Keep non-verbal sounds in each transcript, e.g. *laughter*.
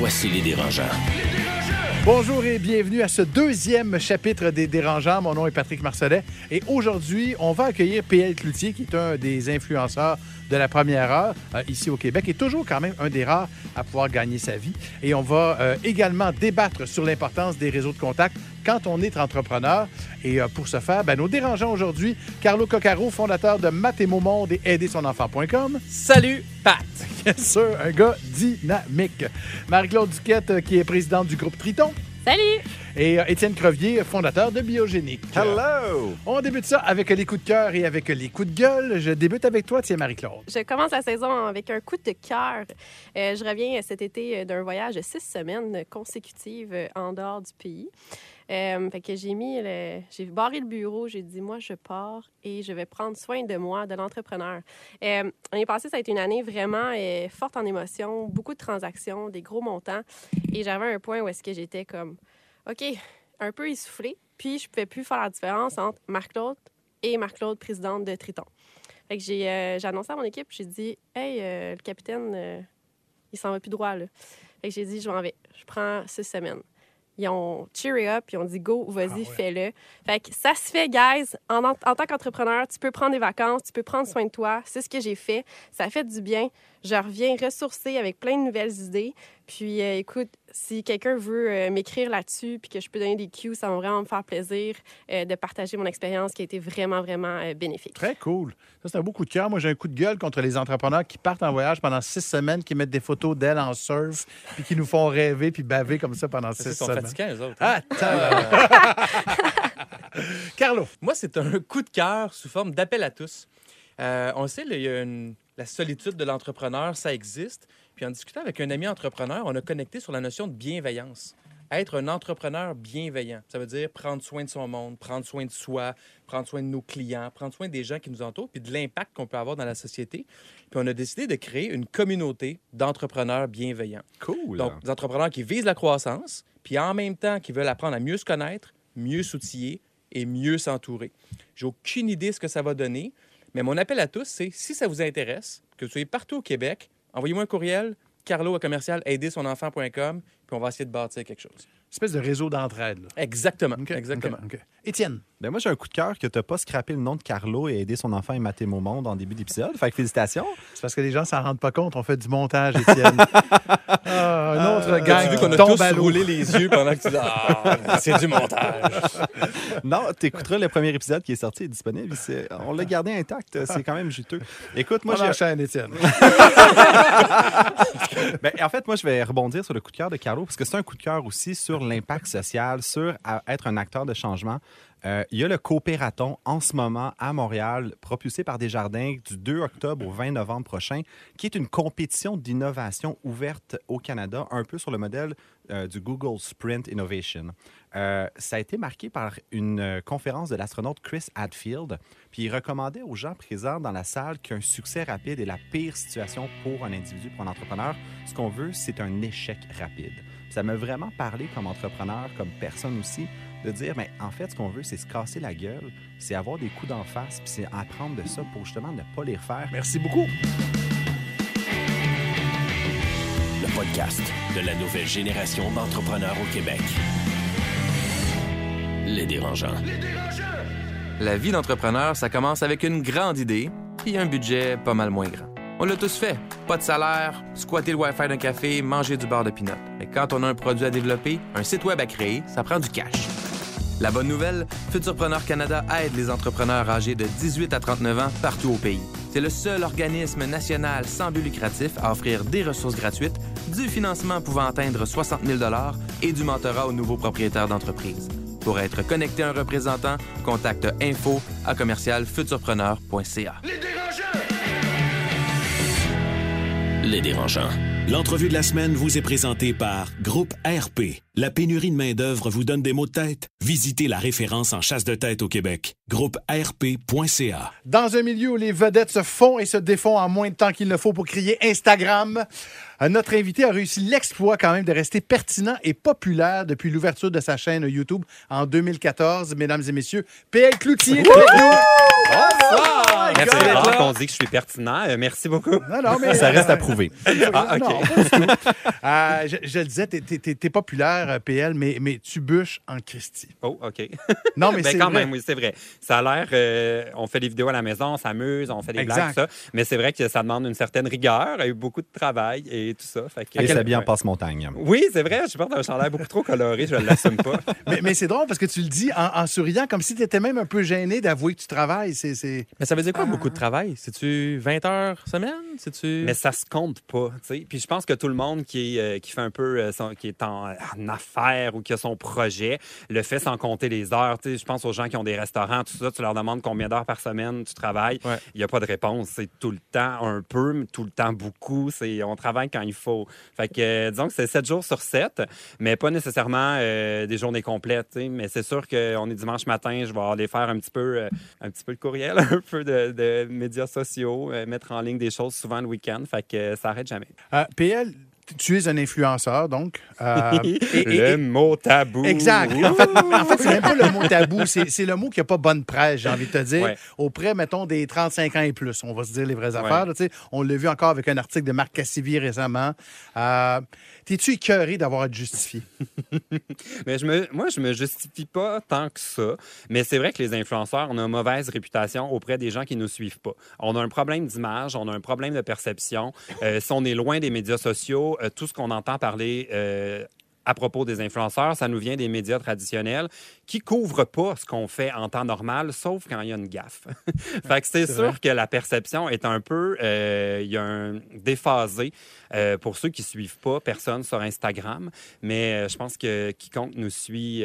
Voici les dérangeants. Bonjour et bienvenue à ce deuxième chapitre des Dérangeants. Mon nom est Patrick Marcelet et aujourd'hui, on va accueillir PL Cloutier, qui est un des influenceurs de la première heure euh, ici au Québec et toujours quand même un des rares à pouvoir gagner sa vie. Et on va euh, également débattre sur l'importance des réseaux de contact quand on est entrepreneur. Et euh, pour ce faire, ben, nos dérangeants aujourd'hui, Carlo Coccaro, fondateur de Mathémo Monde et aidersonenfant.com. Salut, Pat! *laughs* Bien sûr, un gars dynamique. Marie-Claude Duquette, euh, qui est présidente du groupe Triton. Salut! Et euh, Étienne Crevier, fondateur de Biogénique. Hello! On débute ça avec les coups de cœur et avec les coups de gueule. Je débute avec toi, tiens, Marie-Claude. Je commence la saison avec un coup de cœur. Euh, je reviens cet été d'un voyage de six semaines consécutives en dehors du pays. Euh, fait que j'ai mis le- j'ai barré le bureau, j'ai dit moi je pars et je vais prendre soin de moi, de l'entrepreneur. Euh, L'année passée, ça a été une année vraiment euh, forte en émotions, beaucoup de transactions, des gros montants. Et j'avais un point où est-ce que j'étais comme OK, un peu essoufflée, puis je pouvais plus faire la différence entre Marc-Claude et Marc-Claude, présidente de Triton. Fait que j'ai euh, annoncé à mon équipe, j'ai dit Hey, le capitaine, il s'en va plus droit, là. Fait que j'ai dit Je m'en vais. Je prends six semaines. Ils ont cheeré up, ils ont dit Go, vas-y, Ah ouais. fais-le. Fait que ça se fait, guys. En, en tant qu'entrepreneur, tu peux prendre des vacances, tu peux prendre soin de toi. C'est ce que j'ai fait. Ça fait du bien. Je reviens ressourcée avec plein de nouvelles idées. Puis, euh, écoute, si quelqu'un veut euh, m'écrire là-dessus, puis que je peux donner des cues, ça va vraiment me faire plaisir euh, de partager mon expérience qui a été vraiment, vraiment euh, bénéfique. Très cool. Ça, c'est un beau coup de cœur. Moi, j'ai un coup de gueule contre les entrepreneurs qui partent en voyage pendant six semaines, qui mettent des photos d'elles en surf, puis qui nous font rêver puis baver comme ça pendant Ils six sont semaines. fatigants, eux autres. hein? Attends. *laughs* Carlo. Moi, c'est un coup de cœur sous forme d'appel à tous. Euh, on le sait, là, il y a une- la solitude de l'entrepreneur, ça existe. Puis en discutant avec un ami entrepreneur, on a connecté sur la notion de bienveillance. Être un entrepreneur bienveillant, ça veut dire prendre soin de son monde, prendre soin de soi, prendre soin de nos clients, prendre soin des gens qui nous entourent, puis de l'impact qu'on peut avoir dans la société. Puis on a décidé de créer une communauté d'entrepreneurs bienveillants. Cool. Donc, des entrepreneurs qui visent la croissance, puis en même temps qui veulent apprendre à mieux se connaître, mieux s'outiller et mieux s'entourer. J'ai aucune idée ce que ça va donner, mais mon appel à tous, c'est si ça vous intéresse, que vous soyez partout au Québec, envoyez-moi un courriel, carlo à commercial aidersonenfant.com, puis on va essayer de bâtir quelque chose. Espèce de réseau d'entraide. Exactement. OK, Exactement. Étienne. Ben moi, j'ai un coup de cœur que tu n'as pas scrappé le nom de Carlo et aidé son enfant et Mathémo Monde en début d'épisode. Fait que félicitations. C'est parce que les gens s'en rendent pas compte. On fait du montage, Étienne. *laughs* Ah, un autre As-tu gang vu qu'on a tous à roulé les yeux pendant que tu dis *laughs* Ah, c'est du montage. *laughs* non, tu écouteras le premier épisode qui est sorti, est disponible. On l'a gardé intact. C'est quand même juteux. Écoute, moi, j'ai enchaîne, Étienne. Ben, en fait, moi, je vais rebondir sur le coup de cœur de Carlo parce que c'est un coup de cœur aussi sur l'impact social, sur être un acteur de changement. Euh, il y a le Coopératon en ce moment à Montréal, propulsé par Desjardins du 2 octobre au 20 novembre prochain, qui est une compétition d'innovation ouverte au Canada, un peu sur le modèle euh, du Google Sprint Innovation. Euh, ça a été marqué par une conférence de l'astronaute Chris Hadfield, puis il recommandait aux gens présents dans la salle qu'un succès rapide est la pire situation pour un individu, pour un entrepreneur. Ce qu'on veut, c'est un échec rapide. Ça m'a vraiment parlé comme entrepreneur, comme personne aussi, de dire, mais en fait, ce qu'on veut, c'est se casser la gueule, c'est avoir des coups d'en face, puis c'est apprendre de ça pour justement ne pas les refaire. Merci beaucoup. Le podcast de la nouvelle génération d'entrepreneurs au Québec. Les dérangeants. La vie d'entrepreneur, ça commence avec une grande idée puis un budget pas mal moins grand. On l'a tous fait. Pas de salaire, squatter le Wi-Fi d'un café, manger du beurre de pinot. Mais quand on a un produit à développer, un site web à créer, ça prend du cash. La bonne nouvelle, Futurpreneur Canada aide les entrepreneurs âgés de 18 à 39 ans partout au pays. C'est le seul organisme national sans but lucratif à offrir des ressources gratuites, du financement pouvant atteindre 60 000 et du mentorat aux nouveaux propriétaires d'entreprise. Pour être connecté à un représentant, contacte info à commercialfuturpreneur.ca. Les dérangeants. L'entrevue de la semaine vous est présentée par Groupe RP. La pénurie de main-d'œuvre vous donne des maux de tête? Visitez la référence en chasse de tête au Québec. Groupe RP.ca. Dans un milieu où les vedettes se font et se défont en moins de temps qu'il ne faut pour crier Instagram, notre invité a réussi l'exploit quand même de rester pertinent et populaire depuis l'ouverture de sa chaîne YouTube en 2014. Mesdames et messieurs, PL Cloutier est Merci God! d'être là. qu'on dit que je suis pertinent. Euh, merci beaucoup. Non, non, mais... Ça reste à prouver. *laughs* Ah, OK. Non, pas du tout. Euh, je, je le disais, t'es, t'es- t'es- t'es populaire, euh, PL, mais, mais tu bûches en Christie. Oh, OK. Non, mais *laughs* Ben, c'est quand vrai. même, oui, c'est vrai. Ça a l'air. euh, on fait des vidéos à la maison, on s'amuse, on fait des Exact. blagues, tout ça. Mais c'est vrai que ça demande une certaine rigueur et beaucoup de travail et tout ça. Fait que- Et en passe-montagne. Oui, c'est vrai. Je porte un chandail beaucoup trop coloré. Je ne l'assume pas. *laughs* Mais, mais c'est drôle parce que tu le dis en, en souriant, comme si tu étais même un peu gêné d'avouer que tu travailles. C'est, c'est... Mais ça veut dire Ah. beaucoup de travail? C'est-tu 20 heures semaine? C'est-tu... Mais ça se compte pas, tu sais. Puis je pense que tout le monde qui, est, euh, qui fait un peu, euh, son- qui est en, en affaires ou qui a son projet, le fait sans compter les heures. Tu sais, je pense aux gens qui ont des restaurants, tout ça, tu leur demandes combien d'heures par semaine tu travailles. Il Ouais. n'y a pas de réponse. C'est tout le temps un peu, mais tout le temps beaucoup. C'est, on travaille quand il faut. Fait que, euh, disons que c'est 7 jours sur 7, mais pas nécessairement euh, des journées complètes. tu sais. Mais c'est sûr qu'on est dimanche matin, je vais aller faire un petit peu, euh, un petit peu de courriel, *laughs* un peu de, de médias sociaux, euh, mettre en ligne des choses souvent le week-end. Fait que euh, ça arrête jamais. Euh, PL, tu es un influenceur, donc. Euh, *laughs* et- le et- mot tabou. Exact. En fait, en fait c'est même pas le mot tabou, c'est le mot qui n'a pas bonne presse, j'ai envie de te dire, Ouais. auprès, mettons, des 35 ans et plus. On va se dire les vraies Ouais. affaires. là, on l'a vu encore avec un article de Marc Cassivi récemment. Euh, T'es-tu écœuré d'avoir à te justifier? *laughs* Mais je me, moi, je me justifie pas tant que ça. Mais c'est vrai que les influenceurs, on a une mauvaise réputation auprès des gens qui nous suivent pas. On a un problème d'image, on a un problème de perception. Euh, si on est loin des médias sociaux, euh, tout ce qu'on entend parler euh, à propos des influenceurs, ça nous vient des médias traditionnels qui couvrent pas ce qu'on fait en temps normal, sauf quand il y a une gaffe. *laughs* fait que c'est sûr vrai. que la perception est un peu, euh, il y a un déphasé euh, pour ceux qui suivent pas personne sur Instagram. Mais euh, je pense que quiconque nous suit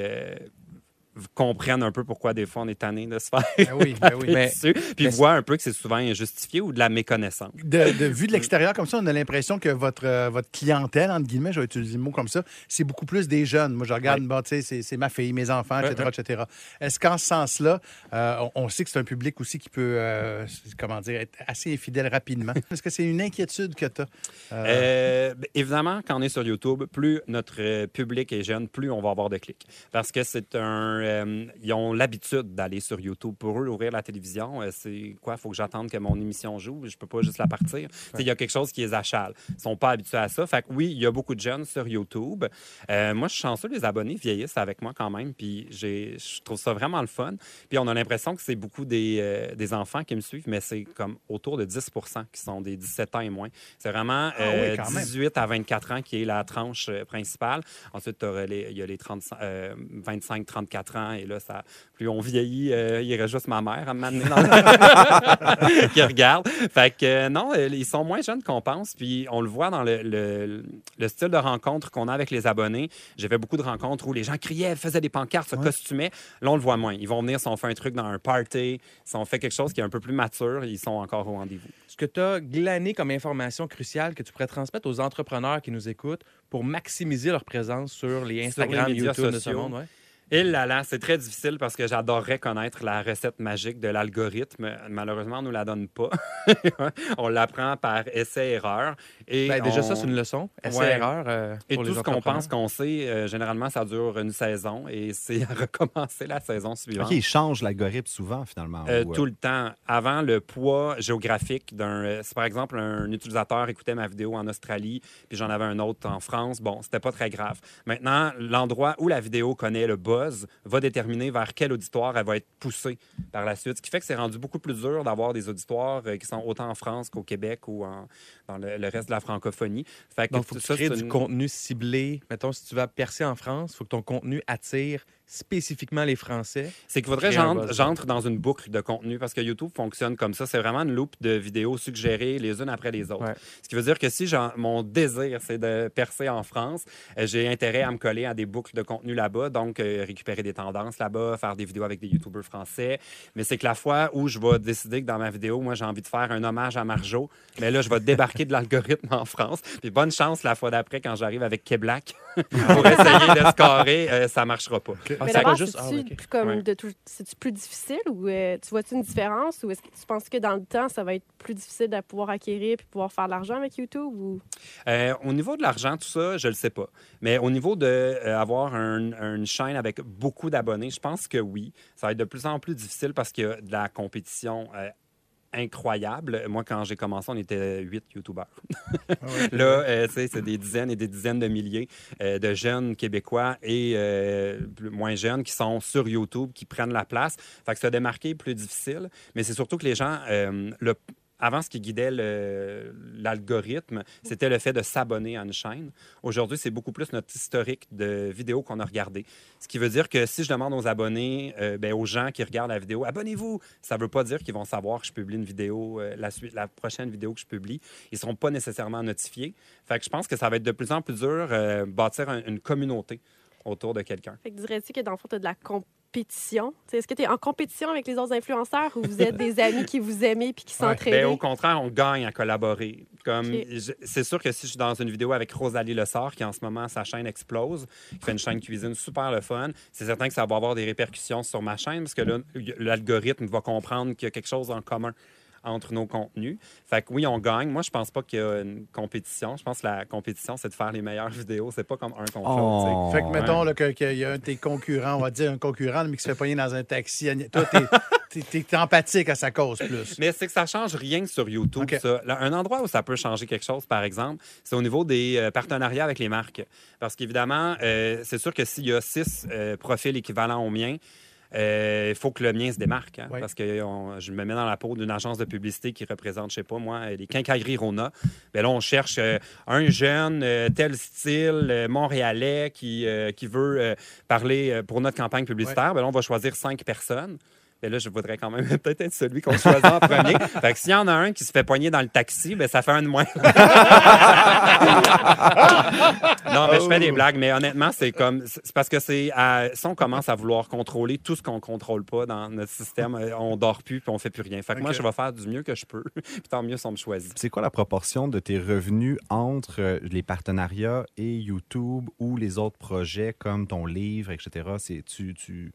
euh, comprenne un peu pourquoi des fois on est tanné de se faire Ben oui, ben oui. Mais- puis mais- voit un peu que c'est souvent injustifié ou de la méconnaissance. De, de vue de l'extérieur, comme ça, on a l'impression que votre, euh, votre clientèle, entre guillemets, je vais utiliser le mot comme ça, c'est beaucoup plus des jeunes. Moi, je regarde, bon, tu sais, c'est- ma fille, mes enfants, etc., etc. Est-ce qu'en ce sens-là, euh, on, on sait que c'est un public aussi qui peut, euh, comment dire, être assez infidèle rapidement? Est-ce que c'est une inquiétude que tu as? Ben, évidemment, quand on est sur YouTube, plus notre public est jeune, plus on va avoir de clics. Parce que c'est un. Euh, ils ont l'habitude d'aller sur YouTube. Pour eux, ouvrir la télévision, euh, c'est quoi? Il faut que j'attende que mon émission joue. Je peux pas juste la partir. Il y a quelque chose qui les achale. Ils sont pas habitués à ça. Fait que oui, il y a beaucoup de jeunes sur YouTube. Euh, moi, je suis chanceux, les abonnés vieillissent avec moi quand même. Puis je trouve ça vraiment le fun. Puis on a l'impression que c'est beaucoup des, des enfants qui me suivent, mais c'est comme autour de 10 qui sont des 17 ans et moins. C'est vraiment Ah oui, euh, quand même. 18 à 24 ans qui est la tranche principale. Ensuite, il y a les 25-34 ans. Et là, ça, plus on vieillit, euh, il reste juste ma mère à m'amener dans le... *laughs* *laughs* qui regarde. Fait que euh, non, euh, ils sont moins jeunes qu'on pense. Puis on le voit dans le, le- le style de rencontre qu'on a avec les abonnés. J'ai fait beaucoup de rencontres où les gens criaient, faisaient des pancartes, se costumaient. Là, on le voit moins. Ils vont venir si on fait un truc dans un party, si on fait quelque chose qui est un peu plus mature, ils sont encore au rendez-vous. Ce que tu as glané comme information cruciale que tu pourrais transmettre aux entrepreneurs qui nous écoutent pour maximiser leur présence sur les Instagram, médias YouTube de ce sociaux. monde. ouais. Et là là, c'est très difficile parce que j'adorerais connaître la recette magique de l'algorithme. Malheureusement, on ne nous la donne pas. *laughs* on l'apprend par essai-erreur. Et Ben, déjà, on- ça, c'est une leçon. Ouais. Essai-erreur. euh, Et tout ce qu'on pense qu'on sait, euh, généralement, ça dure une saison et *laughs* c'est à recommencer la saison suivante. OK, ils changent l'algorithme souvent, finalement. Euh, ou, euh, tout le temps. Avant, le poids géographique d'un. Si par exemple un utilisateur écoutait ma vidéo en Australie, puis j'en avais un autre en France, bon, c'était pas très grave. Maintenant, l'endroit où la vidéo connaît le buzz va déterminer vers quel auditoire elle va être poussée par la suite. Ce qui fait que c'est rendu beaucoup plus dur d'avoir des auditoires euh, qui sont autant en France qu'au Québec ou en- dans le, le reste de la francophonie. Fait que Donc, il faut que tu crées du une- contenu ciblé. Mettons, si tu vas percer en France, il faut que ton contenu attire spécifiquement les Français. C'est qu'il faudrait que j'entre dans une boucle de contenu parce que YouTube fonctionne comme ça. C'est vraiment une loupe de vidéos suggérées les unes après les autres. Ouais. Ce qui veut dire que si mon désir, c'est de percer en France, euh, j'ai intérêt à me coller à des boucles de contenu là-bas, donc euh, récupérer des tendances là-bas, faire des vidéos avec des YouTubers français. Mais c'est que la fois où je vais décider que dans ma vidéo, moi, j'ai envie de faire un hommage à Marjo, mais là, je vais débarquer de l'algorithme en France. Puis bonne chance la fois d'après quand j'arrive avec Québec *laughs* pour essayer de scorer, euh, ça marchera pas. Mais c'est d'abord, juste- c'est-tu ah, comme Ouais. de tout- c'est-tu plus difficile ou euh, tu vois-tu une différence ou est-ce que tu penses que dans le temps, ça va être plus difficile de pouvoir acquérir puis pouvoir faire de l'argent avec YouTube ou? Euh, au niveau de l'argent, tout ça, je le sais pas. Mais au niveau d'avoir une chaîne avec beaucoup d'abonnés, je pense que oui. Ça va être de plus en plus difficile parce qu'il y a de la compétition euh, incroyable. Moi, quand j'ai commencé, on était huit YouTubeurs. *laughs* Là, euh, c'est des dizaines et des dizaines de milliers euh, de jeunes Québécois et euh, plus- moins jeunes qui sont sur YouTube, qui prennent la place. Fait que se démarquer est plus difficile. Mais c'est surtout que les gens, le- avant, ce qui guidait l'algorithme, c'était le fait de s'abonner à une chaîne. Aujourd'hui, c'est beaucoup plus notre historique de vidéos qu'on a regardées. Ce qui veut dire que si je demande aux abonnés, euh, ben, aux gens qui regardent la vidéo, abonnez-vous, ça ne veut pas dire qu'ils vont savoir que je publie une vidéo, euh, la, prochaine vidéo que je publie. Ils ne seront pas nécessairement notifiés. Fait je pense que ça va être de plus en plus dur euh, bâtir un- une communauté autour de quelqu'un. Fait que dirais-tu que dans le fond, tu as de la compétition? Est-ce que tu es en compétition avec les autres influenceurs ou vous êtes des amis qui vous aimez puis qui Ouais. s'entraident? Ben, au contraire, on gagne à collaborer. Comme c'est sûr que si je suis dans une vidéo avec Rosalie Lessard, qui en ce moment sa chaîne explose, qui fait une chaîne cuisine super le fun, c'est certain que ça va avoir des répercussions sur ma chaîne parce que là, l'algorithme va comprendre qu'il y a quelque chose en commun entre nos contenus. Fait que oui, on gagne. Moi, je pense pas qu'il y a une compétition. Je pense que la compétition, c'est de faire les meilleures *laughs* vidéos. C'est pas comme un contre. Oh. Fait que, mettons qu'il y a un de tes concurrents, on va dire un concurrent, mais qui se fait pogner dans un taxi. Toi, t'es *laughs* es, empathique à sa cause plus. Mais c'est que ça change rien sur YouTube. Ça. Un endroit où ça peut changer quelque chose, par exemple, c'est au niveau des euh, partenariats avec les marques. Parce qu'évidemment, euh, c'est sûr que s'il y a six euh, profils équivalents au mien, euh, il faut que le mien se démarque. hein, Oui. Parce que on- je me mets dans la peau d'une agence de publicité qui représente, je sais pas moi, les quincailleries Rona. Ben là, on cherche euh, un jeune, euh, tel style, euh, montréalais, qui, euh, qui veut euh, parler euh, pour notre campagne publicitaire. Ben là, on va choisir cinq personnes. Ben là, je voudrais quand même *laughs* peut-être être celui qu'on choisit en premier. *laughs* Fait que s'il y en a un qui se fait poigner dans le taxi, ben ça fait un de moins. *laughs* non, mais je fais des blagues, mais honnêtement, c'est comme. C'est parce que c'est. à- si on commence à vouloir contrôler tout ce qu'on contrôle pas dans notre système, euh, on dort plus puis on fait plus rien. Fait que moi, je vais faire du mieux que je peux. puis tant mieux si on me choisit. C'est quoi la proportion de tes revenus entre euh, les partenariats et YouTube ou les autres projets comme ton livre, etc.? C'est, tu, tu,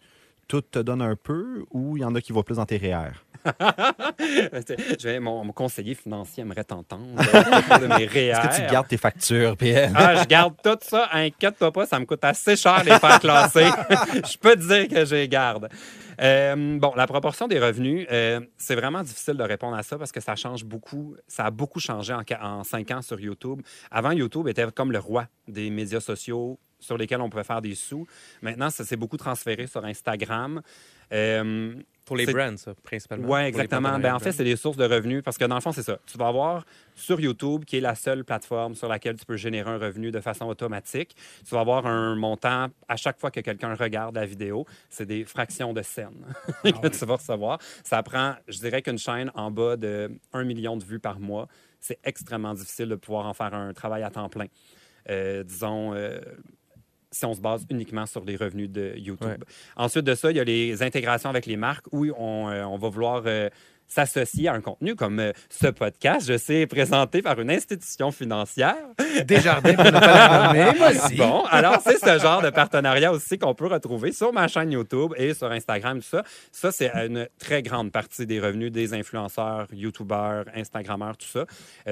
tout te donne un peu ou il y en a qui vont plus dans tes REER? *laughs* je vais, mon, mon conseiller financier aimerait t'entendre. euh, *laughs* mes Est-ce que tu gardes tes factures, PN? Ah, je garde tout ça. Inquiète-toi pas, ça me coûte assez cher les faire classer. *laughs* je peux te dire que je les garde. Euh, bon, la proportion des revenus, euh, c'est vraiment difficile de répondre à ça parce que ça change beaucoup. Ça a beaucoup changé en cinq ans sur YouTube. Avant, YouTube était comme le roi des médias sociaux sur lesquels on pouvait faire des sous. Maintenant, ça s'est beaucoup transféré sur Instagram. Euh, Pour les brands, ça, principalement. oui, exactement. Ben, en fait, c'est des sources de revenus parce que dans le fond, c'est ça. Tu vas avoir sur YouTube, qui est la seule plateforme sur laquelle tu peux générer un revenu de façon automatique, tu vas avoir un montant à chaque fois que quelqu'un regarde la vidéo. C'est des fractions de scènes *laughs* que tu vas recevoir. Ça prend, je dirais qu'une chaîne en bas de 1 million de vues par mois, c'est extrêmement difficile de pouvoir en faire un travail à temps plein. Euh, disons, euh, si on se base uniquement sur les revenus de YouTube. Ouais. Ensuite de ça, il y a les intégrations avec les marques où on, euh, on va vouloir euh, s'associer à un contenu comme euh, ce podcast, je sais, présenté par une institution financière. Desjardins, la nommer, vas-y. Bon, alors c'est ce genre de partenariat aussi qu'on peut retrouver sur ma chaîne YouTube et sur Instagram, tout ça. Ça, c'est une très grande partie des revenus des influenceurs, YouTubeurs, Instagrammeurs, tout ça.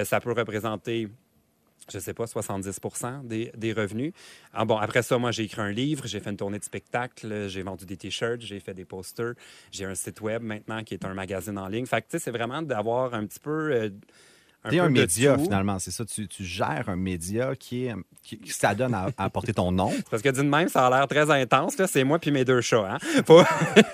Ça peut représenter je sais pas, 70 des, des revenus. Ah bon, après ça, moi, j'ai écrit un livre, j'ai fait une tournée de spectacle, j'ai vendu des T-shirts, j'ai fait des posters, j'ai un site web maintenant qui est un magazine en ligne. Fait tu sais, c'est vraiment d'avoir un petit peu... euh, un T'es peu un média, tout. finalement, c'est ça. Tu, tu gères un média qui, est, qui, qui s'adonne à, à porter ton nom. *laughs* Parce que dit de même, ça a l'air très intense. là. C'est moi puis mes deux chats. Hein? *laughs* Faut-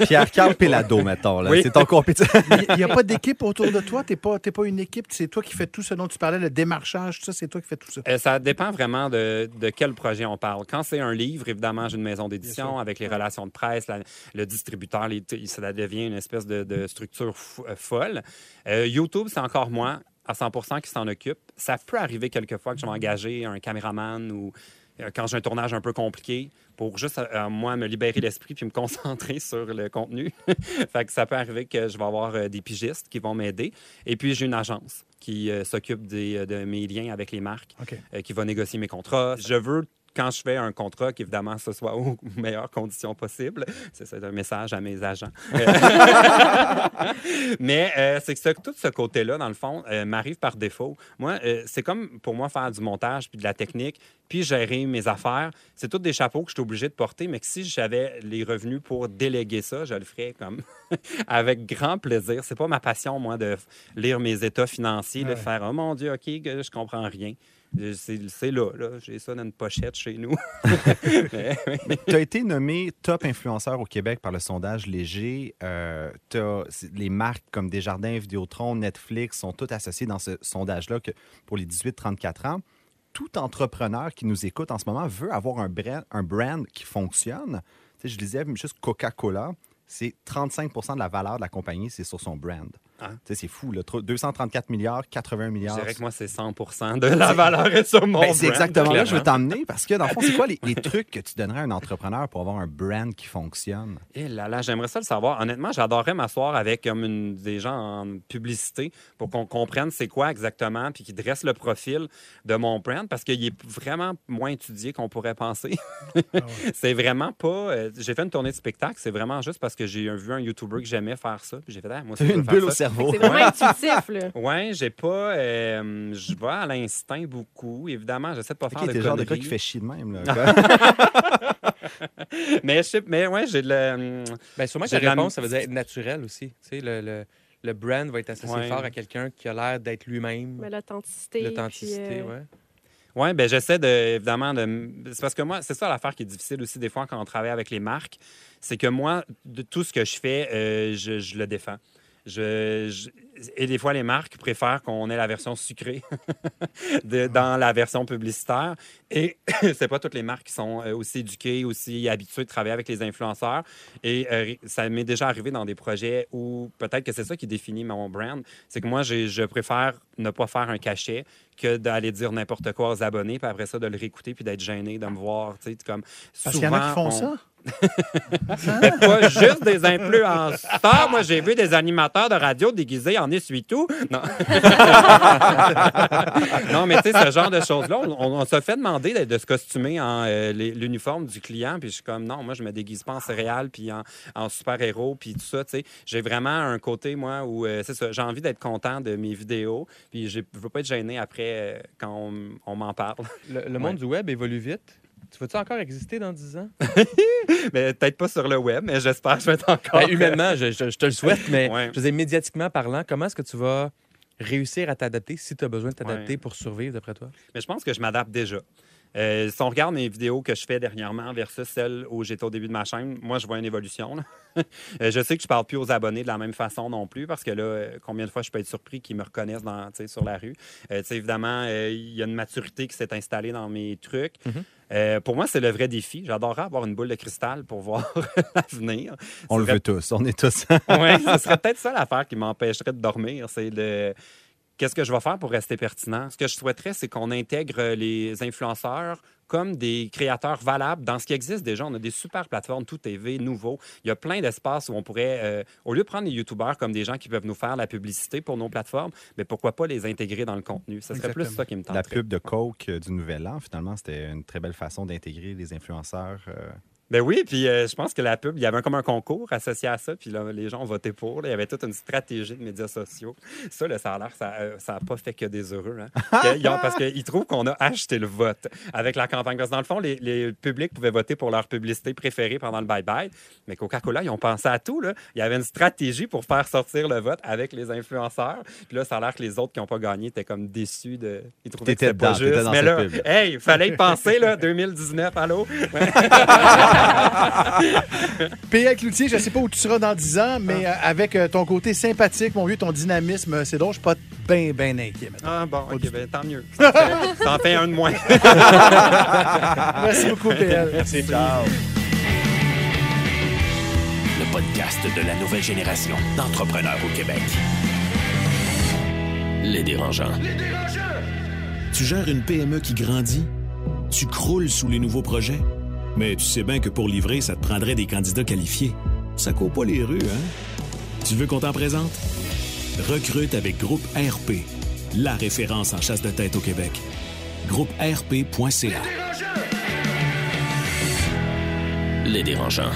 Pierre-Carl Pelado, mettons. là. Oui. C'est ton compétiteur. *laughs* Il n'y a pas d'équipe autour de toi? Tu n'es pas, t'es pas une équipe? C'est toi qui fais tout ce dont tu parlais, le démarchage, tout ça, c'est toi qui fais tout ça? Euh, ça dépend vraiment de, de quel projet on parle. Quand c'est un livre, évidemment, j'ai une maison d'édition avec les relations de presse, la- le distributeur, les- ça devient une espèce de, de structure fou- euh, folle. Euh, YouTube, c'est encore moi à 100% qui s'en occupe. Ça peut arriver quelquefois que je vais engager un caméraman ou euh, quand j'ai un tournage un peu compliqué pour juste, euh, euh, moi, me libérer l'esprit puis me *laughs* concentrer sur le contenu. *laughs* fait que ça peut arriver que je vais avoir euh, des pigistes qui vont m'aider. Et puis, j'ai une agence qui s'occupe de mes liens avec les marques qui va négocier mes contrats. Je veux, quand je fais un contrat, qu'évidemment, ce soit aux *laughs* meilleures conditions possibles. C'est c'est un message à mes agents. *laughs* Mais euh, c'est que ce- tout ce côté-là, dans le fond, euh, m'arrive par défaut. Moi, euh, c'est comme pour moi faire du montage puis de la technique, puis gérer mes affaires. C'est tous des chapeaux que je suis obligé de porter, mais que si j'avais les revenus pour déléguer ça, je le ferais comme *laughs* avec grand plaisir. C'est pas ma passion, moi, de lire mes états financiers, de faire Oh mon Dieu, OK, je comprends rien. C'est là, là. J'ai ça dans une pochette chez nous. *laughs* Tu as été nommé top influenceur au Québec par le sondage Léger. Euh, les marques comme Desjardins, Vidéotron, Netflix sont toutes associées dans ce sondage-là que pour les 18-34 ans. Tout entrepreneur qui nous écoute en ce moment veut avoir un brand, un brand qui fonctionne. Je disais, juste Coca-Cola, c'est 35% de la valeur de la compagnie, c'est sur son brand. Ah. Sais, C'est fou, là. Trop- 234 milliards, 80 Je milliards. dirais que moi, c'est 100% de la valeur sur mon Ben, c'est brand, exactement là que je veux t'emmener parce que dans le fond, c'est quoi les, les trucs que tu donnerais à un entrepreneur pour avoir un brand qui fonctionne? Eh là là, j'aimerais ça le savoir. Honnêtement, j'adorerais m'asseoir avec comme une- des gens en publicité pour qu'on comprenne c'est quoi exactement, puis qu'ils dressent le profil de mon brand, parce qu'il est vraiment moins étudié qu'on pourrait penser. *laughs* c'est vraiment pas... euh, j'ai fait une tournée de spectacle, c'est vraiment juste parce que j'ai vu un YouTuber que j'aimais faire ça, puis j'ai fait, Ah, moi aussi, cerveau. C'est vraiment intuitif, là. *laughs* Ouais, j'ai pas... euh, je vais à l'instinct beaucoup. Évidemment, j'essaie de pas Ok, faire de le genre de gars conneries. qui fait chier de même. Là, *laughs* *laughs* mais, je sais, mais ouais, j'ai le... Ben, sûrement que la- réponse, ça veut dire être naturel aussi. Tu sais, le, le, le brand va être associé Ouais. fort à quelqu'un qui a l'air d'être lui-même. Mais L'authenticité. L'authenticité, euh, ouais. Oui, ben j'essaie de, évidemment de. C'est parce que moi, c'est ça l'affaire qui est difficile aussi des fois quand on travaille avec les marques. C'est que moi, de tout ce que je fais, euh, je, je le défends. Je, je- et des fois, les marques préfèrent qu'on ait la version sucrée *laughs* de- dans la version publicitaire. Et *coughs* c'est pas toutes les marques qui sont euh, aussi éduquées, aussi habituées de travailler avec les influenceurs. Et euh, ça m'est déjà arrivé dans des projets où peut-être que c'est ça qui définit mon brand. C'est que moi, je préfère ne pas faire un cachet que d'aller dire n'importe quoi aux abonnés, puis après ça, de le réécouter, puis d'être gêné de me voir. tu sais, Comme, Parce qu'il y en a qui font on- ça. Mais pas juste des influenceurs. Moi, j'ai vu des animateurs de radio déguisés en essuie-tout. Non. *laughs* non, mais tu sais, ce genre de choses-là, on, on- on se fait demander de, de se costumer en euh, l'uniforme du client. Puis je suis comme, non, moi, je me déguise pas en céréales puis en, en super-héros puis tout ça. Tu sais, j'ai vraiment un côté, moi, où euh, c'est ça, j'ai envie d'être content de mes vidéos. Puis je veux pas être gêné après euh, quand on, on m'en parle. Le, le monde du web évolue vite. Tu vas-tu encore exister dans 10 ans? *laughs* mais peut-être pas sur le web, mais j'espère que je vais être encore. Ben, humainement, je, je- je te le souhaite, *laughs* mais Ouais. je veux dire, médiatiquement parlant, comment est-ce que tu vas réussir à t'adapter si tu as besoin de t'adapter Ouais. pour survivre, d'après toi? Mais je pense que je m'adapte déjà. Euh, si on regarde mes vidéos que je fais dernièrement versus celles où j'étais au début de ma chaîne, moi, je vois une évolution. *laughs* Euh, je sais que je parle plus aux abonnés de la même façon non plus parce que là, euh, combien de fois je peux être surpris qu'ils me reconnaissent dans, sur la rue. Euh, évidemment, il y a une maturité qui s'est installée dans mes trucs. Mhm. Euh, pour moi, c'est le vrai défi. J'adorerais avoir une boule de cristal pour voir *laughs* l'avenir. On le serait veut tous. On est tous. oui, ce *laughs* serait peut-être ça l'affaire qui m'empêcherait de dormir. C'est le. Qu'est-ce que je vais faire pour rester pertinent? Ce que je souhaiterais, c'est qu'on intègre les influenceurs comme des créateurs valables dans ce qui existe déjà. On a des super plateformes, tout TV, nouveau. Il y a plein d'espaces où on pourrait, euh, au lieu de prendre les YouTubeurs comme des gens qui peuvent nous faire la publicité pour nos plateformes, mais pourquoi pas les intégrer dans le contenu? Ce serait plus ça qui me La tenterait. pub de Coke euh, du Nouvel An, finalement, c'était une très belle façon d'intégrer les influenceurs. euh, Ben oui, puis euh, je pense que la pub, il y avait comme un concours associé à ça, puis là, les gens ont voté pour. là. il y avait toute une stratégie de médias sociaux. Ça, le ça a l'air, ça n'a pas fait que des heureux. Hein. *laughs* Que- ils ont- parce qu'ils trouvent qu'on a acheté le vote avec la campagne. Parce que dans le fond, les, les publics pouvaient voter pour leur publicité préférée pendant le bye-bye. Mais Coca-Cola, ils ont pensé à tout. Là. Il y avait une stratégie pour faire sortir le vote avec les influenceurs. Puis là, ça a l'air que les autres qui n'ont pas gagné étaient comme déçus de. Ils trouvaient que c'était pas dedans, juste. Mais là, hey, il fallait y penser, là, 2019, allô? *laughs* *laughs* P.A. Cloutier, je ne sais pas où tu seras dans 10 ans, mais euh, avec euh, ton côté sympathique, mon vieux, ton dynamisme, euh, c'est drôle, je suis pas bien, bien inquiet maintenant. Ah bon, ok, ben, tant mieux. *laughs* Ça en fait, ça en fait un de moins. *laughs* Merci beaucoup, PL. Merci. Le podcast de la nouvelle génération d'entrepreneurs au Québec. Les dérangeants. Tu gères une PME qui grandit? Tu croules sous les nouveaux projets? Mais tu sais bien que pour livrer, ça te prendrait des candidats qualifiés. Ça court pas les rues, hein? Tu veux qu'on t'en présente? Recrute avec Groupe RP, la référence en chasse de tête au Québec. GroupeRP.ca. Les dérangeants.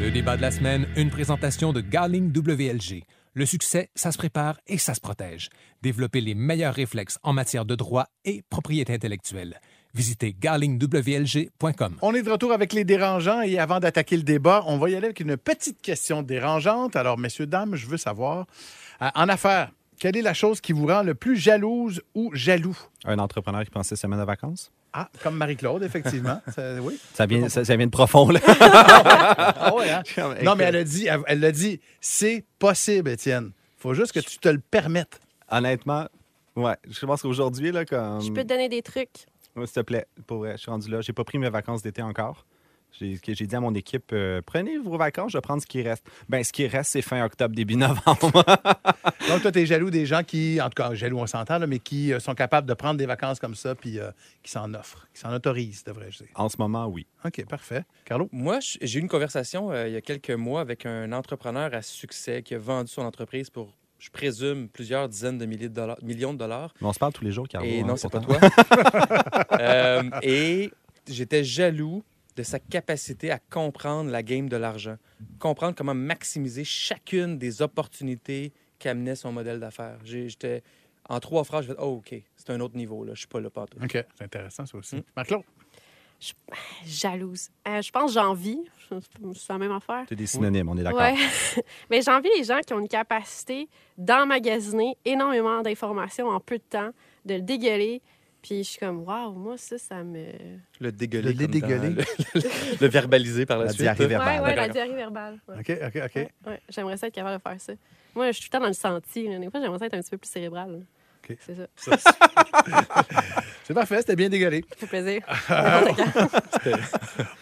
Le débat de la semaine, une présentation de Garling WLG. Le succès, ça se prépare et ça se protège. Développer les meilleurs réflexes en matière de droit et propriété intellectuelle. Visitez garlingwlg.com. On est de retour avec les dérangeants et avant d'attaquer le débat, on va y aller avec une petite question dérangeante. Alors, messieurs, dames, je veux savoir, euh, en affaires, quelle est la chose qui vous rend le plus jalouse ou jaloux? Un entrepreneur qui prend six semaines de vacances? Ah, comme Marie-Claude, effectivement. *laughs* Ça- oui. Ça vient, ça, ça vient de profond, là. *laughs* Ah ouais, hein? *laughs* Non, mais elle a dit, elle, elle l'a dit, c'est possible, Étienne. faut juste que tu te le permettes. Honnêtement, ouais. Je pense qu'aujourd'hui, là, comme. Je peux te donner des trucs. S'il te plaît, pour vrai, je suis rendu là. J'ai pas pris mes vacances d'été encore. J'ai dit à mon équipe, euh, prenez vos vacances, je vais prendre ce qui reste. Ben, ce qui reste, c'est fin octobre, début novembre. *laughs* Donc, toi, tu es jaloux des gens qui, en tout cas, jaloux, on s'entend, mais qui euh, sont capables de prendre des vacances comme ça puis euh, qui s'en offrent, qui s'en autorisent, devrais-je dire. en ce moment, oui. OK, parfait. Carlo? Moi, j'ai eu une conversation euh, il y a quelques mois avec un entrepreneur à succès qui a vendu son entreprise pour, je présume, plusieurs dizaines de milliers de dollars, millions de dollars. Mais on se parle tous les jours, Carlo. Et hein, non, c'est pas toi. *laughs* Euh, et j'étais jaloux de sa capacité à comprendre la game de l'argent, comprendre comment maximiser chacune des opportunités qu'amenait son modèle d'affaires. J'étais en trois phrases, je fais oh ok, c'est un autre niveau là, je suis pas là pas OK, c'est intéressant, ça aussi. Mm. Marc-Claude? Jalouse. Euh, je pense j'envie. C'est la même affaire. C'est des synonymes, on est d'accord. Ouais. *laughs* Mais j'envie les gens qui ont une capacité d'emmagasiner énormément d'informations en peu de temps, de le dégueuler. Puis je suis comme, waouh, moi, ça, ça me. Le dégueuler. Le dégueuler. Le, le verbaliser par la, La suite. diarrhée verbale. Ouais, ouais, la diarrhée verbale. Ouais. OK, OK, OK. Ouais, ouais. J'aimerais ça être capable de faire ça. Moi, je suis tout le temps dans le senti. là. Des fois, j'aimerais ça être un petit peu plus cérébral. C'est ça. *laughs* C'est parfait, c'était bien dégueulé. Ça fait plaisir. *laughs* Quand.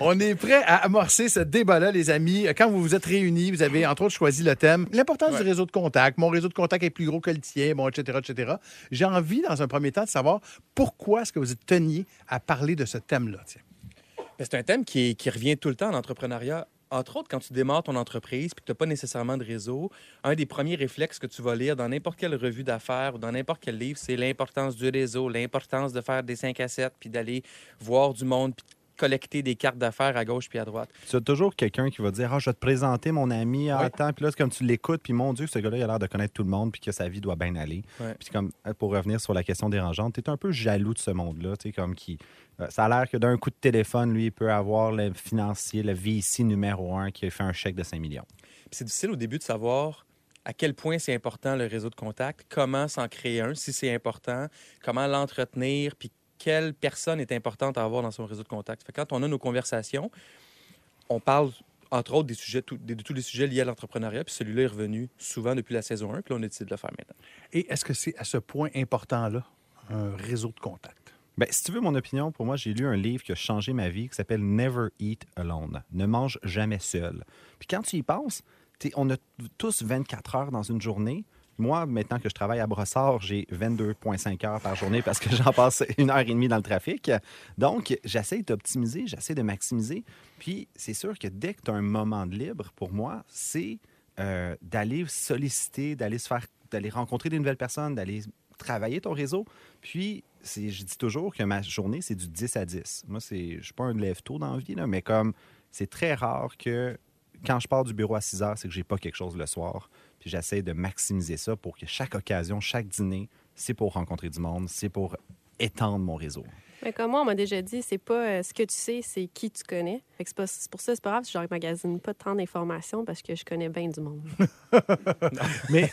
On est prêt à amorcer ce débat-là, les amis. Quand vous vous êtes réunis, vous avez entre autres choisi le thème l'importance du réseau de contact. Mon réseau de contact est plus gros que le tien, bon, etc., etc. J'ai envie, dans un premier temps, de savoir pourquoi est-ce que vous teniez à parler de ce thème-là. tiens. Ben, C'est un thème qui, est- qui revient tout le temps en entrepreneuriat. Entre autres, quand tu démarres ton entreprise et que tu n'as pas nécessairement de réseau, un des premiers réflexes que tu vas lire dans n'importe quelle revue d'affaires ou dans n'importe quel livre, c'est l'importance du réseau, l'importance de faire des 5 à 7, puis d'aller voir du monde, puis de collecter des cartes d'affaires à gauche puis à droite. Tu as toujours quelqu'un qui va dire Ah, je vais te présenter mon ami. Ah, Oui. attends. Puis là, c'est comme tu l'écoutes, puis mon Dieu, ce gars-là, il a l'air de connaître tout le monde, puis que sa vie doit bien aller. Ouais. Puis comme, euh, pour revenir sur la question dérangeante, tu es un peu jaloux de ce monde-là. Tu sais, comme qui. euh, ça a l'air que d'un coup de téléphone, lui, il peut avoir le financier, le VIC numéro un qui a fait un chèque de 5 millions. Puis c'est difficile au début de savoir à quel point c'est important le réseau de contact, comment s'en créer un, si c'est important, comment l'entretenir, puis quelle personne est importante à avoir dans son réseau de contact. Fait que quand on a nos conversations, on parle entre autres des sujets, tout- de tous les sujets liés à l'entrepreneuriat, puis celui-là est revenu souvent depuis la saison 1, puis là on a décidé de le faire maintenant. Et est-ce que c'est à ce point important-là, un réseau de contact? Ben, si tu veux mon opinion, pour moi, j'ai lu un livre qui a changé ma vie qui s'appelle Never Eat Alone. Ne mange jamais seul. Puis quand tu y penses, on a tous 24 heures dans une journée. Moi, maintenant que je travaille à Brossard, j'ai 22,5 heures par journée parce que *laughs* j'en passe une heure et demie dans le trafic. Donc, j'essaie d'optimiser, j'essaie de maximiser. Puis, c'est sûr que dès que tu as un moment de libre, pour moi, c'est euh, d'aller solliciter, d'aller se faire, d'aller rencontrer des nouvelles personnes, d'aller travailler ton réseau. Puis, je dis toujours que ma journée, c'est du 10 à 10. Moi, je suis pas un lève-tôt dans la vie, mais comme c'est très rare que quand je pars du bureau à 6 heures, c'est que j'ai pas quelque chose le soir. J'essaie de maximiser ça pour que chaque occasion, chaque dîner, c'est pour rencontrer du monde, c'est pour étendre mon réseau. Mais comme moi, on m'a déjà dit, c'est pas euh, ce que tu sais, c'est qui tu connais. C'est pour ça, c'est pas grave si je magasine pas tant d'informations parce que je connais bien du monde. *laughs* Mais,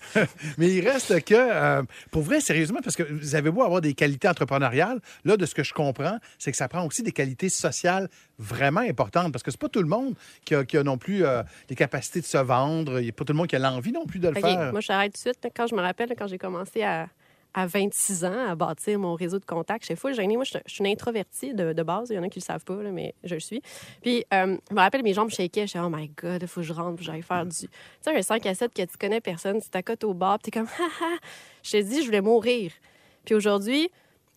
*laughs* mais il reste que, euh, pour vrai, sérieusement, parce que vous avez beau avoir des qualités entrepreneuriales, là, de ce que je comprends, c'est que ça prend aussi des qualités sociales vraiment importantes, parce que c'est pas tout le monde qui a, qui a non plus euh, des capacités de se vendre, il n'y a pas tout le monde qui a l'envie non plus de le OK, faire. moi, je t'arrête tout de suite. Quand je me rappelle, quand j'ai commencé à, à 26 ans à bâtir mon réseau de contacts, full gênée. Moi, je suis- une introvertie de, de base. Il y en a qui le savent pas, là, mais je le suis. Puis, euh, je me rappelle, mes jambes shakeaient. J'étais, oh my God, il faut que je rentre, j'aille faire du. Tu sais, un 5 à 7 que tu connais personne, tu t'accotes au bar, puis t'es comme, *laughs* haha. Je t'ai dit, je voulais mourir. Puis aujourd'hui,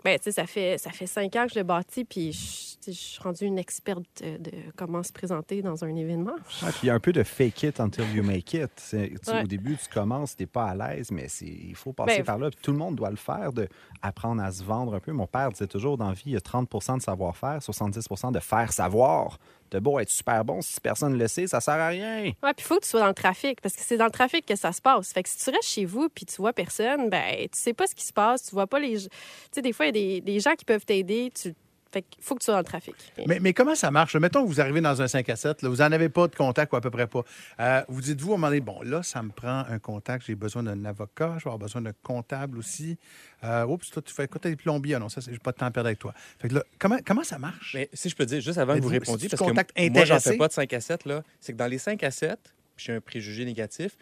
ben, tu sais, ça fait, ça fait cinq ans que je l'ai bâti, puis je, suis rendue une experte de, de comment se présenter dans un événement. Ouais, puis il y a un peu de fake it until you make it. C'est- tu- Ouais. Au début, tu commences, tu n'es pas à l'aise, mais il faut passer Ben, par là. Puis tout le monde doit le faire, de apprendre à se vendre un peu. Mon père disait toujours dans la vie, il y a 30% de savoir-faire, 70% de faire savoir. De beau être super bon, si personne ne le sait, ça sert à rien. Ouais, puis il faut que tu sois dans le trafic parce que c'est dans le trafic que ça se passe. Fait que si tu restes chez vous puis tu vois personne, ben tu sais pas ce qui se passe, tu vois pas les tu sais des fois il y a des, des gens qui peuvent t'aider, tu fait qu'il faut que tu sois dans le trafic. Mais, mais comment ça marche? Mettons que vous arrivez dans un 5 à 7, là, vous n'en avez pas de contact ou à peu près pas. Euh, vous dites-vous à un moment donné, bon, là, ça me prend un contact, j'ai besoin d'un avocat, je vais avoir besoin d'un comptable aussi. Euh, oups, toi, tu fais? T'as des plombiers? Ah non, ça, j'ai pas de temps à perdre avec toi. Fait que là, comment, comment ça marche? Mais si je peux dire, juste avant que vous répondiez, c'est-tu parce que contact moi, j'en intéressé? fais pas de 5 à 7, là, c'est que dans les 5 à 7, puis j'ai un préjugé négatif,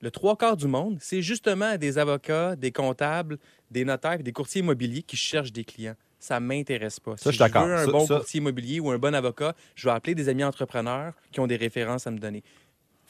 le trois quarts du monde, c'est justement des avocats, des comptables, des notaires et des courtiers immobiliers qui cherchent des clients. Ça m'intéresse pas. Ça, je si d'accord. je veux un Ça- bon ça- courtier immobilier ou un bon avocat, je vais appeler des amis entrepreneurs qui ont des références à me donner.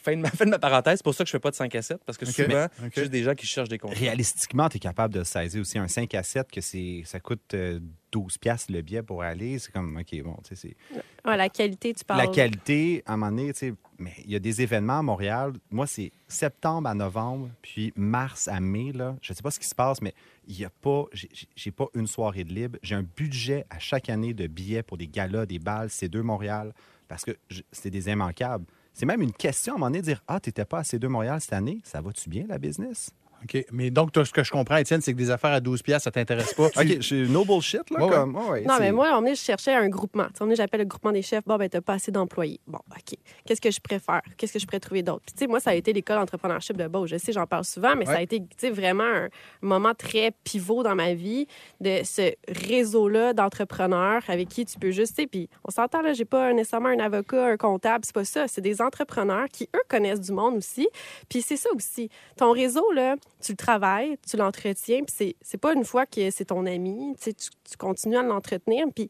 Fin de ma, *laughs* fin de ma parenthèse, c'est pour ça que je fais pas de 5 à 7, parce que souvent, OK. c'est juste des gens qui cherchent des contrats. Réalistiquement, tu es capable de saisir aussi un 5 à 7 que c'est ça coûte euh, 12 piastres le billet pour aller. C'est comme, OK, bon, tu sais, c'est... Ouais, la qualité, tu parles. La qualité, à un moment donné, tu sais, mais il y a des événements à Montréal. Moi, c'est septembre à novembre, puis mars à mai. Là. Je ne sais pas ce qui se passe, mais il y a pas, j'ai- pas une soirée de libre. J'ai un budget à chaque année de billets pour des galas, des balles, C2 Montréal, parce que je- c'était des immanquables. C'est même une question à un moment donné de dire Ah, tu n'étais pas à C2 Montréal cette année, ça va-tu bien la business? OK. Mais donc, toi, ce que je comprends, Étienne, c'est que des affaires à 12 piastres, ça t'intéresse pas? *laughs* OK, suis no bullshit, là. Ouais, comme, ouais, ouais, Non, c'est- mais moi, moment donné, je cherchais un groupement. Tu sais, j'appelle le groupement des chefs. Bon, ben, t'as pas assez d'employés. Bon, OK. Qu'est-ce que je préfère? Qu'est-ce que je pourrais trouver d'autre? Puis, tu sais, moi, ça a été l'école d'entrepreneurship de Beau. Je sais, j'en parle souvent, mais ça a été, tu sais, vraiment un moment très pivot dans ma vie de ce réseau-là d'entrepreneurs avec qui tu peux juste, tu sais, puis on s'entend, là, j'ai pas nécessairement un avocat, un comptable, c'est pas ça. C'est des entrepreneurs qui, eux, connaissent du monde aussi. Puis c'est ça aussi. Ton réseau, là, tu le travailles, tu l'entretiens, puis c'est- c'est pas une fois que c'est ton ami, tu sais, tu, continues à l'entretenir, puis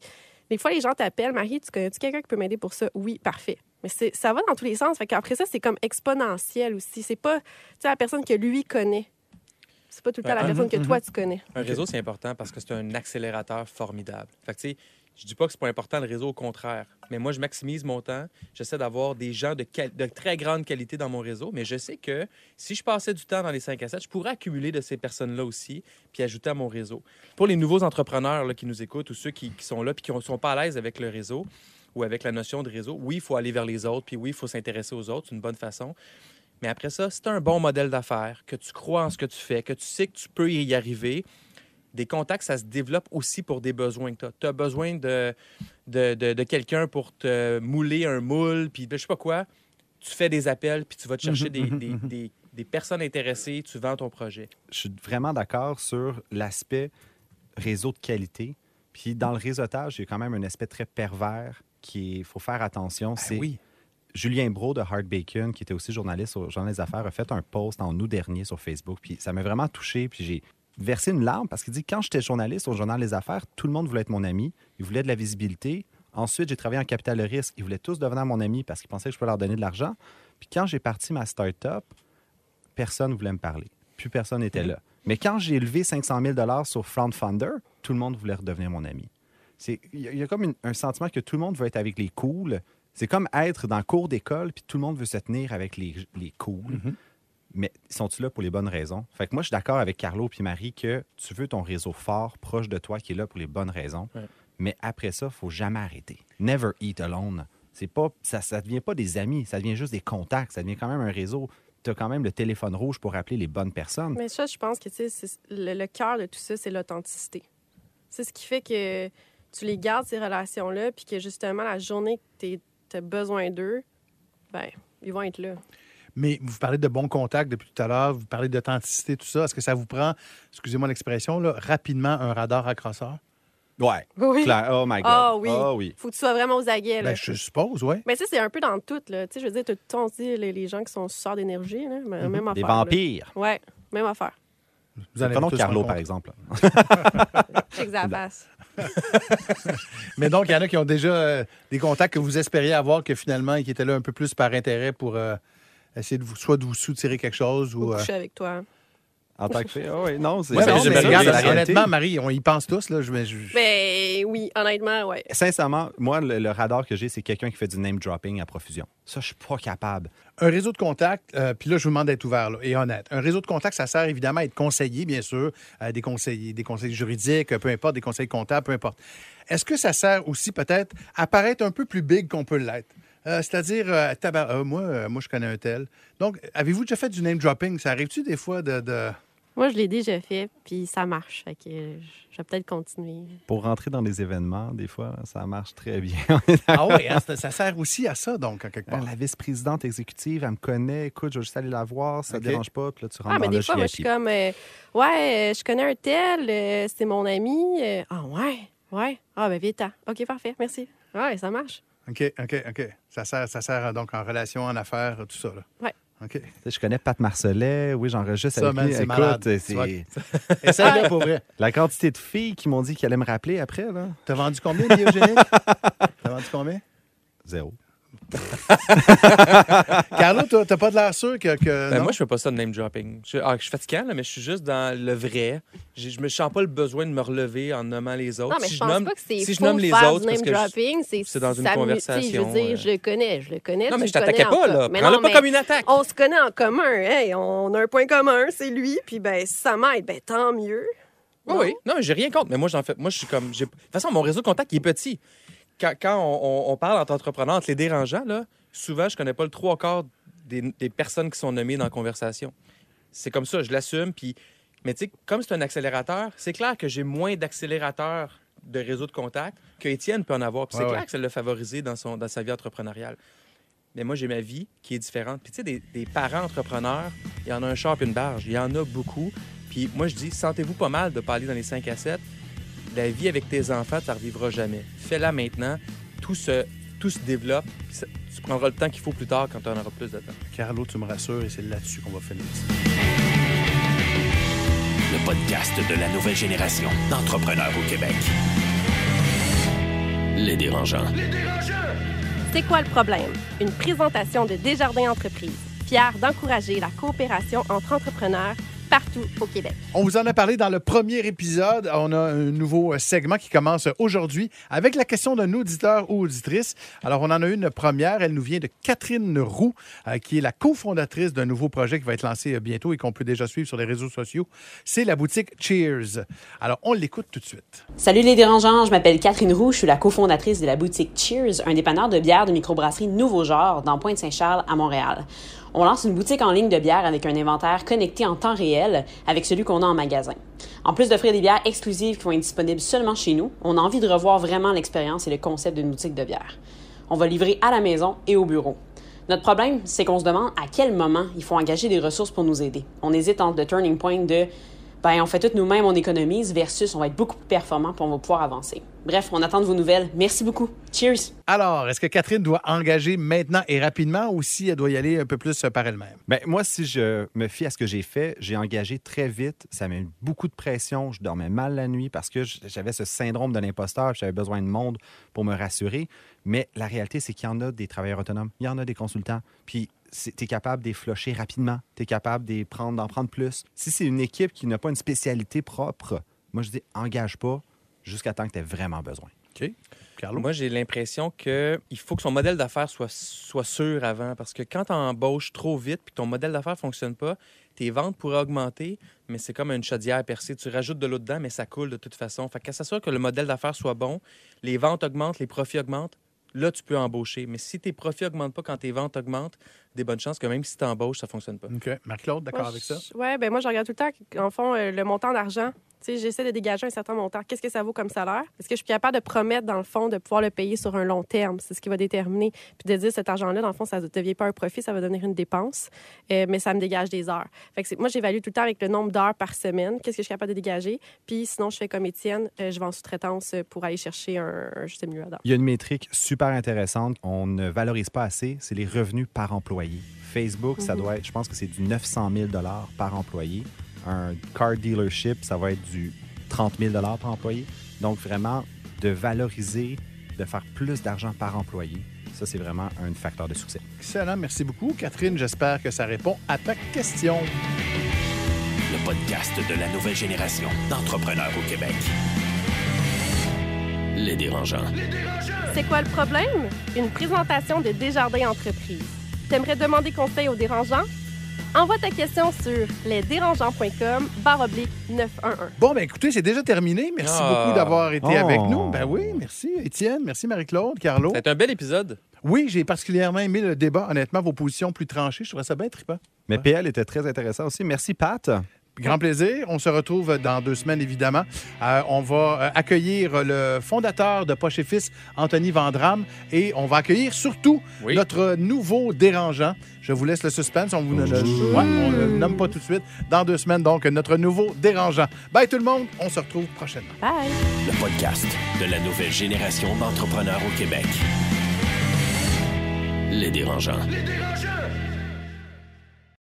des fois, les gens t'appellent, Marie, tu connais-tu quelqu'un qui peut m'aider pour ça? Oui, parfait. Mais c'est- ça va dans tous les sens. Fait qu'après ça, c'est comme exponentiel aussi. C'est pas, tu sais, la personne que lui connaît. C'est pas tout le temps la personne que toi, tu connais. Un réseau, c'est important parce que c'est un accélérateur formidable. Fait que, tu sais, je dis pas que c'est pas important le réseau, au contraire. Mais moi, je maximise mon temps. J'essaie d'avoir des gens de, très grande qualité dans mon réseau. Mais je sais que si je passais du temps dans les 5 à 7, je pourrais accumuler de ces personnes-là aussi puis ajouter à mon réseau. Pour les nouveaux entrepreneurs là, qui nous écoutent ou ceux qui, qui sont là puis qui ne sont pas à l'aise avec le réseau ou avec la notion de réseau, oui, il faut aller vers les autres puis oui, il faut s'intéresser aux autres. C'est une bonne façon. Mais après ça, c'est un bon modèle d'affaires, que tu crois en ce que tu fais, que tu sais que tu peux y arriver, des contacts, ça se développe aussi pour des besoins que tu as. Tu as besoin de, de, de- de quelqu'un pour te mouler un moule, puis ben, je sais pas quoi. Tu fais des appels, puis tu vas te chercher des, des- des- des personnes intéressées, tu vends ton projet. je suis vraiment d'accord sur l'aspect réseau de qualité. Puis dans le réseautage, il y a quand même un aspect très pervers qui faut faire attention. c'est oui. Julien Bro de Hard Bacon, qui était aussi journaliste au Journal des Affaires, a fait un post en août dernier sur Facebook. Puis ça m'a vraiment touché. Puis j'ai versé une larme parce qu'il dit quand j'étais journaliste au Journal des Affaires, tout le monde voulait être mon ami. Ils voulaient de la visibilité. Ensuite, j'ai travaillé en capital de risque. Ils voulaient tous devenir mon ami parce qu'ils pensaient que je pouvais leur donner de l'argent. Puis quand j'ai parti ma start-up, personne ne voulait me parler. Plus personne n'était là. Mais quand j'ai levé 500 000 sur Founder, tout le monde voulait redevenir mon ami. Il y, a- il y a comme une- un sentiment que tout le monde veut être avec les cools. C'est comme être dans cours d'école, puis tout le monde veut se tenir avec les, les cools. Mais sont-ils là pour les bonnes raisons? Fait que moi, je suis d'accord avec Carlo et Marie que tu veux ton réseau fort, proche de toi, qui est là pour les bonnes raisons. Ouais. Mais après ça, il faut jamais arrêter. Never eat alone. c'est pas, ça ne devient pas des amis, ça devient juste des contacts, ça devient quand même un réseau. Tu as quand même le téléphone rouge pour appeler les bonnes personnes. Mais ça, je pense que tu sais, c'est- le, le cœur de tout ça, c'est l'authenticité. C'est ce qui fait que tu les gardes, ces relations-là, puis que justement, la journée que tu as besoin d'eux, ben, ils vont être là. Mais vous parlez de bons contacts depuis tout à l'heure, vous parlez d'authenticité, tout ça. Est-ce que ça vous prend, excusez-moi l'expression, là, rapidement un radar accrocheur? Ouais. Oui. Claire. Oh my God. Ah oui. Ah oui. Faut que tu sois vraiment aux aguets. Là. Ben, je suppose, oui. Mais ça, c'est un peu dans tout. Là. Tu sais, je veux dire, tout le temps, on se dit les, les gens qui sont suceurs d'énergie, là, ben, même affaire. Des là. vampires. Ouais, même affaire. Vous en avez Prenons Carlo, par exemple. *laughs* Passe. *laughs* Mais donc, il y en a qui ont déjà euh, des contacts que vous espériez avoir, que finalement, qui étaient là un peu plus par intérêt pour euh, essayer de vous, soit de vous soutirer quelque chose ou. Faut euh, coucher avec toi. En tant que fille. Ah oui, non, c'est Ouais, mais mais regarde, la honnêtement, Marie, on y pense tous. Là, je, mais je- Ben oui, honnêtement, ouais. Sincèrement, moi, le, le radar que j'ai, c'est quelqu'un qui fait du name dropping à profusion. Ça, je suis pas capable. Un réseau de contacts, euh, puis là, je vous demande d'être ouvert là, et honnête. Un réseau de contacts, ça sert évidemment à être conseillé, bien sûr, des conseillers, des conseils juridiques, peu importe, des conseils comptables, peu importe. Est-ce que ça sert aussi peut-être à paraître un peu plus big qu'on peut l'être? Euh, C'est-à-dire, euh, tabar- euh, moi, euh, moi, je connais un tel. Donc, avez-vous déjà fait du name dropping? Ça arrive-tu des fois de. de- Moi, je l'ai déjà fait, puis ça marche. Fait que euh, je vais peut-être continuer. Pour rentrer dans les événements, des fois, ça marche très bien. *laughs* Ah oui, hein, ça, ça sert aussi à ça, donc, en quelque part. la vice-présidente exécutive, elle me connaît. Écoute, je vais juste aller la voir, ça ne OK. dérange pas. Puis là, tu rentres Ah, mais dans des fois, moi, je suis comme, euh, ouais, euh, je connais un tel, euh, c'est mon ami. euh, ah, ouais, ouais. Ah, ben, vite, OK, parfait, merci. Ouais, ça marche. OK, OK, OK. Ça sert, ça sert donc en relation, en affaires, tout ça. Là. Ouais. OK. Je connais Pat Marcelet. Oui, j'enregistre Ça, avec man, lui. c'est Écoute, malade. c'est- *laughs* pour vrai. La quantité de filles qui m'ont dit qu'elles allaient me rappeler après, là, T'as vendu combien de biogéniques? *laughs* T'as vendu combien? zéro. *laughs* Carlo, t'as pas de l'air sûr que. que Ben, moi, je fais pas ça de name dropping. Je, ah, je suis fatigant, là, mais je suis juste dans le vrai. J'ai- Je me sens pas le besoin de me relever en nommant les autres. Non, mais si je pense nomme, pas que c'est si je nomme les faire autres, name je- dropping, c'est c'est dans une conversation, Je veux dire, je le connais, je le connais. Non, mais je t'attaquais connais pas, là. Mais Prends-le pas comme une attaque. On se connaît en commun. Hey, on a un point commun, c'est lui. Puis, ben, si ça m'aide, ben, tant mieux. Oui, Non? oui. Non, mais j'ai rien contre. Mais moi, j'en fais. Moi, je suis comme. De toute façon, mon réseau de contact, il est petit. Quand, quand on, parle entre entrepreneurs, entre les dérangeants, là, souvent, je connais pas le trois quarts des, des personnes qui sont nommées dans la conversation. C'est comme ça, je l'assume. Puis, mais tu sais, comme c'est un accélérateur, c'est clair que j'ai moins d'accélérateurs de réseau de contact que Étienne peut en avoir. Puis c'est Ouais, clair ouais. que ça l'a favorisé dans, son, dans sa vie entrepreneuriale. Mais moi, j'ai ma vie qui est différente. Puis tu sais, des, des parents entrepreneurs, il y en a un char et une barge. Il y en a beaucoup. Puis moi, je dis, sentez-vous pas mal de pas aller dans les 5 à 7. La vie avec tes enfants, ça ne revivra jamais. Fais-la maintenant. Tout se, tout se développe. Ça- tu prendras le temps qu'il faut plus tard quand tu en auras plus de temps. Carlo, tu me rassures et c'est là-dessus qu'on va finir. Le podcast de la nouvelle génération d'entrepreneurs au Québec. Les dérangeants. C'est quoi le problème? Une présentation de Desjardins Entreprises, fière d'encourager la coopération entre entrepreneurs partout au Québec. On vous en a parlé dans le premier épisode. On a un nouveau segment qui commence aujourd'hui avec la question d'un auditeur ou auditrice. Alors, on en a une première. Elle nous vient de Catherine Roux, euh, qui est la cofondatrice d'un nouveau projet qui va être lancé euh, bientôt et qu'on peut déjà suivre sur les réseaux sociaux. C'est la boutique Cheers. Alors, on l'écoute tout de suite. Salut les dérangeants, je m'appelle Catherine Roux, je suis la cofondatrice de la boutique Cheers, un dépanneur de bière de microbrasserie nouveau genre dans Pointe-Saint-Charles à Montréal. On lance une boutique en ligne de bière avec un inventaire connecté en temps réel avec celui qu'on a en magasin. En plus d'offrir des bières exclusives qui vont être disponibles seulement chez nous, on a envie de revoir vraiment l'expérience et le concept d'une boutique de bière. On va livrer à la maison et au bureau. Notre problème, c'est qu'on se demande à quel moment il faut engager des ressources pour nous aider. On hésite entre le turning point de ben, on fait tout nous-mêmes, on économise, versus on va être beaucoup plus performant puis on va pouvoir avancer. Bref, on attend de vos nouvelles. Merci beaucoup. Cheers! Alors, est-ce que Catherine doit engager maintenant et rapidement ou si elle doit y aller un peu plus euh, par elle-même? Ben, moi, si je me fie à ce que j'ai fait, j'ai engagé très vite. Ça m'a mis beaucoup de pression. Je dormais mal la nuit parce que j'avais ce syndrome de l'imposteur. J'avais besoin de monde pour me rassurer. Mais la réalité, c'est qu'il y en a des travailleurs autonomes. Il y en a des consultants. Puis tu es capable de les flusher rapidement. Tu es capable d'en prendre, plus. Si c'est une équipe qui n'a pas une spécialité propre, moi, je dis engage pas jusqu'à temps que tu aies vraiment besoin. OK. Carlo? Moi, j'ai l'impression qu'il faut que son modèle d'affaires soit, soit sûr avant. Parce que quand tu embauches trop vite puis que ton modèle d'affaires ne fonctionne pas, tes ventes pourraient augmenter, mais c'est comme une chaudière percée. Tu rajoutes de l'eau dedans, mais ça coule de toute façon. Fait qu'à s'assurer que le modèle d'affaires soit bon, les ventes augmentent, les profits augmentent, là, tu peux embaucher. Mais si tes profits augmentent pas quand tes ventes augmentent, des bonnes chances que même si tu embauches, ça fonctionne pas. OK. Marc-Claude, d'accord avec ça? Ouais, ben moi, je regarde tout le temps, en fond, euh, le montant d'argent. J'essaie de dégager un certain montant. Qu'est-ce que ça vaut comme salaire? Est-ce que je suis capable de promettre, dans le fond, de pouvoir le payer sur un long terme? C'est ce qui va déterminer. Puis de dire, cet argent-là, dans le fond, ça ne devient pas un profit, ça va devenir une dépense, euh, mais ça me dégage des heures. Fait que c'est- moi, j'évalue tout le temps avec le nombre d'heures par semaine. Qu'est-ce que je suis capable de dégager? Puis sinon, je fais comme Étienne, euh, je vais en sous-traitance euh, pour aller chercher un, un juste milieu Il y a une métrique super intéressante qu'on ne valorise pas assez, c'est les revenus par employé. Facebook, ça Mhm. doit être, je pense que c'est du 900 000 par employé. Un car dealership, ça va être du 30 000 par employé. Donc, vraiment, de valoriser, de faire plus d'argent par employé, ça, c'est vraiment un facteur de succès. Excellent, merci beaucoup. Catherine, j'espère que ça répond à ta question. Le podcast de la nouvelle génération d'entrepreneurs au Québec. Les dérangeants. C'est quoi le problème? Une présentation de Desjardins Entreprises. T'aimerais demander conseil aux dérangeants? Envoie ta question sur lesdérangeants.com barre oblique 911. Bon, ben écoutez, c'est déjà terminé. Merci Ah. beaucoup d'avoir été Oh. avec nous. Ben oui, merci Étienne, merci Marie-Claude, Carlo. C'est un bel épisode. Oui, j'ai particulièrement aimé le débat. Honnêtement, vos positions plus tranchées, je trouvais ça bien trippant. Mais PL était très intéressant aussi. Merci, Pat. Grand plaisir. On se retrouve dans deux semaines, évidemment. Euh, on va euh, accueillir le fondateur de Poche et Fils, Anthony Vandram, et on va accueillir surtout Oui. notre nouveau dérangeant. Je vous laisse le suspense. On vous ne le, ouais, on le nomme pas tout de suite. Dans deux semaines, donc, notre nouveau dérangeant. Bye tout le monde. On se retrouve prochainement. Bye! Le podcast de la nouvelle génération d'entrepreneurs au Québec. Les dérangeants. Les dérangeants!